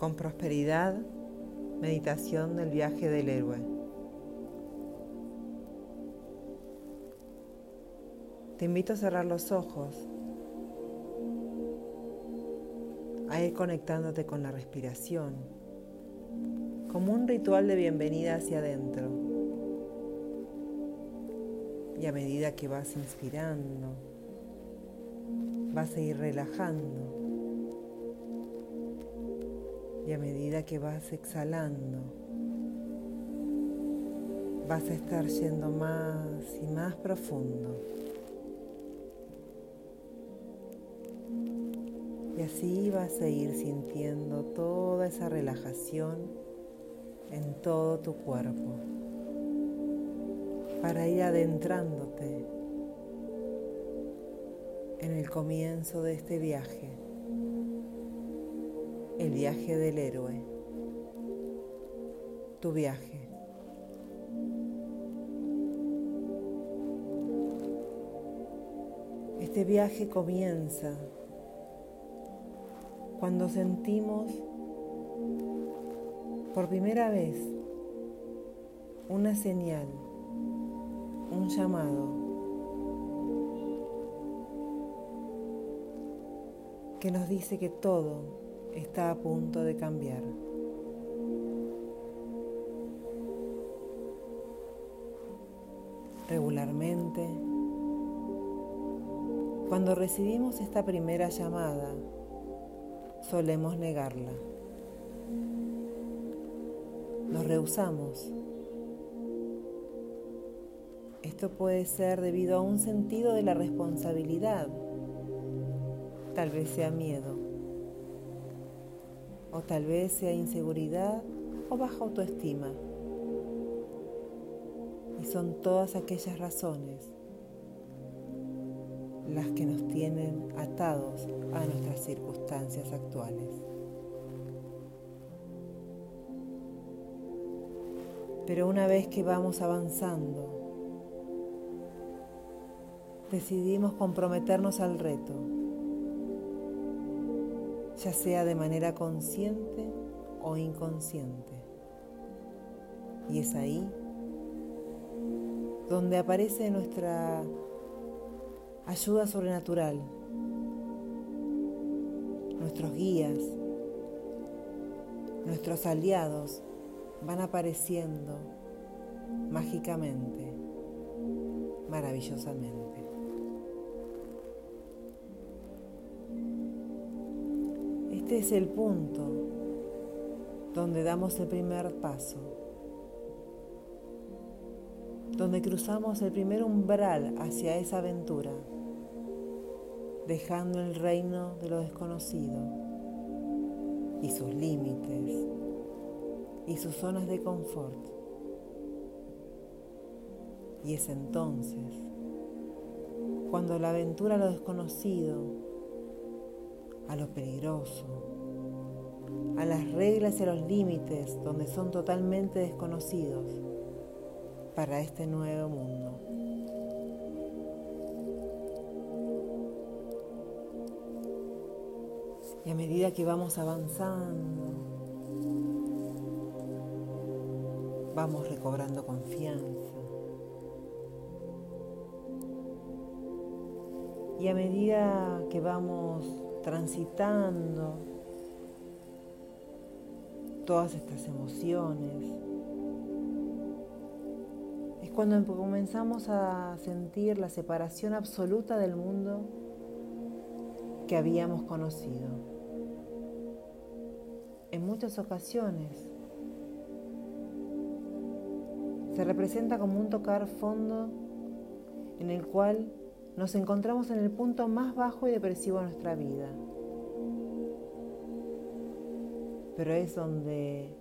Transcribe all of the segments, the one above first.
Con prosperidad, meditación del viaje del héroe. Te invito a cerrar los ojos, a ir conectándote con la respiración, como un ritual de bienvenida hacia adentro. Y a medida que vas inspirando, vas a ir relajando y a medida que vas exhalando, vas a estar yendo más y más profundo. Y así vas a ir sintiendo toda esa relajación en todo tu cuerpo para ir adentrándote en el comienzo de este viaje el viaje del héroe, tu viaje. Este viaje comienza cuando sentimos por primera vez una señal, un llamado que nos dice que todo está a punto de cambiar. Regularmente, cuando recibimos esta primera llamada, solemos negarla. Nos rehusamos. Esto puede ser debido a un sentido de la responsabilidad, tal vez sea miedo o tal vez sea inseguridad o baja autoestima. Y son todas aquellas razones las que nos tienen atados a nuestras circunstancias actuales. Pero una vez que vamos avanzando, decidimos comprometernos al reto ya sea de manera consciente o inconsciente. Y es ahí donde aparece nuestra ayuda sobrenatural, nuestros guías, nuestros aliados van apareciendo mágicamente, maravillosamente. Este es el punto donde damos el primer paso, donde cruzamos el primer umbral hacia esa aventura, dejando el reino de lo desconocido y sus límites y sus zonas de confort. Y es entonces cuando la aventura a lo desconocido a lo peligroso, a las reglas y a los límites donde son totalmente desconocidos para este nuevo mundo. Y a medida que vamos avanzando, vamos recobrando confianza. Y a medida que vamos transitando todas estas emociones. Es cuando comenzamos a sentir la separación absoluta del mundo que habíamos conocido. En muchas ocasiones se representa como un tocar fondo en el cual nos encontramos en el punto más bajo y depresivo de nuestra vida. Pero es donde,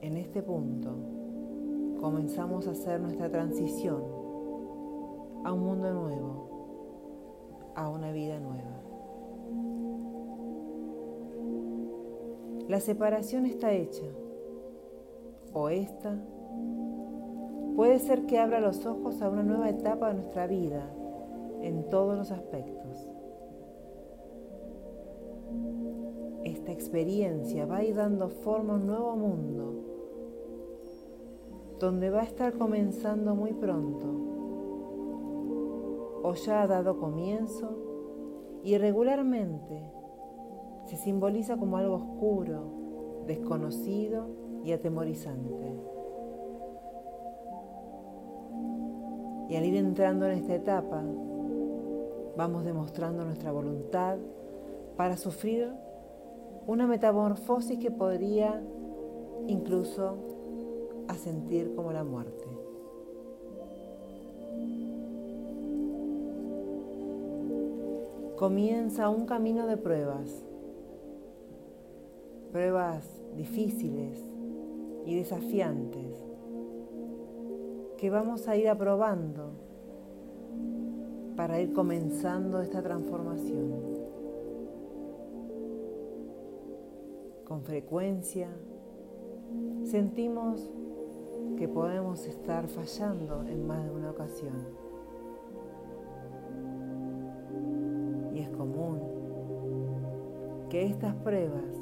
en este punto, comenzamos a hacer nuestra transición a un mundo nuevo, a una vida nueva. La separación está hecha, o esta puede ser que abra los ojos a una nueva etapa de nuestra vida en todos los aspectos. Es esta experiencia va a ir dando forma a un nuevo mundo, donde va a estar comenzando muy pronto, o ya ha dado comienzo, y regularmente se simboliza como algo oscuro, desconocido y atemorizante. Y al ir entrando en esta etapa, vamos demostrando nuestra voluntad para sufrir una metamorfosis que podría incluso asentir como la muerte. Comienza un camino de pruebas, pruebas difíciles y desafiantes que vamos a ir aprobando para ir comenzando esta transformación. Con frecuencia sentimos que podemos estar fallando en más de una ocasión. Y es común que estas pruebas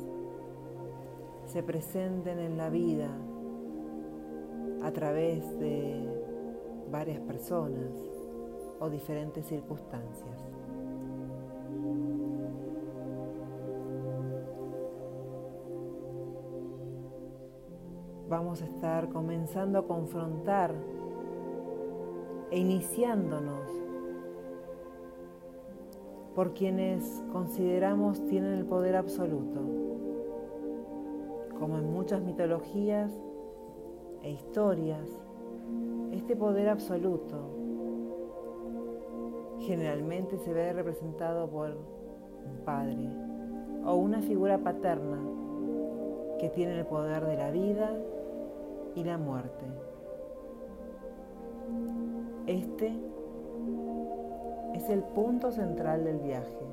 se presenten en la vida a través de varias personas o diferentes circunstancias. Vamos a estar comenzando a confrontar e iniciándonos por quienes consideramos tienen el poder absoluto. Como en muchas mitologías e historias, este poder absoluto generalmente se ve representado por un padre o una figura paterna que tiene el poder de la vida y la muerte. Este es el punto central del viaje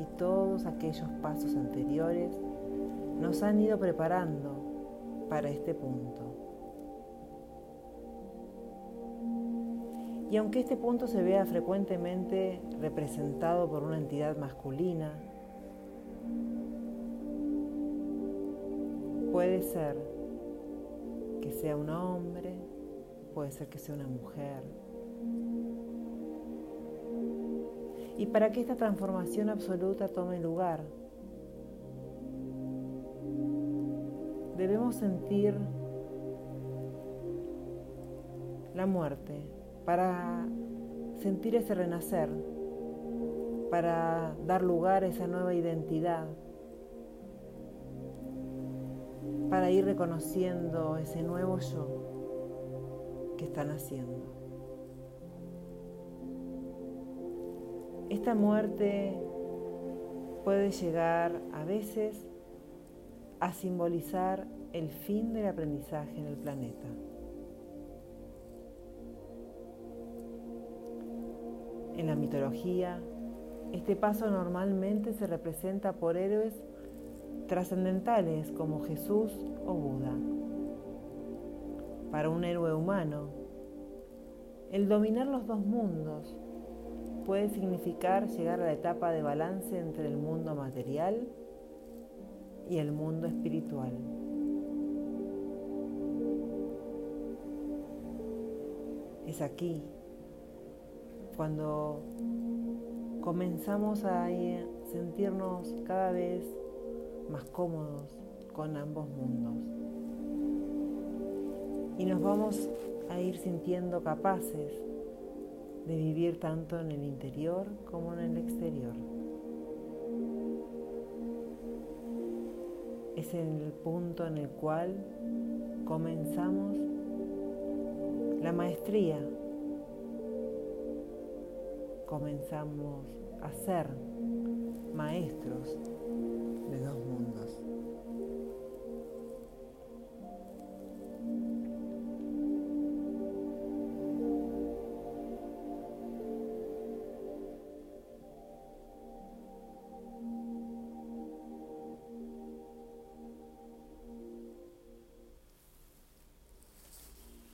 y todos aquellos pasos anteriores nos han ido preparando para este punto. Y aunque este punto se vea frecuentemente representado por una entidad masculina, puede ser que sea un hombre, puede ser que sea una mujer. Y para que esta transformación absoluta tome lugar, debemos sentir la muerte para sentir ese renacer, para dar lugar a esa nueva identidad, para ir reconociendo ese nuevo yo que están haciendo. Esta muerte puede llegar a veces a simbolizar el fin del aprendizaje en el planeta. En la mitología, este paso normalmente se representa por héroes trascendentales como Jesús o Buda. Para un héroe humano, el dominar los dos mundos puede significar llegar a la etapa de balance entre el mundo material y el mundo espiritual. Es aquí cuando comenzamos a sentirnos cada vez más cómodos con ambos mundos. Y nos vamos a ir sintiendo capaces de vivir tanto en el interior como en el exterior. Es el punto en el cual comenzamos la maestría comenzamos a ser maestros de dos.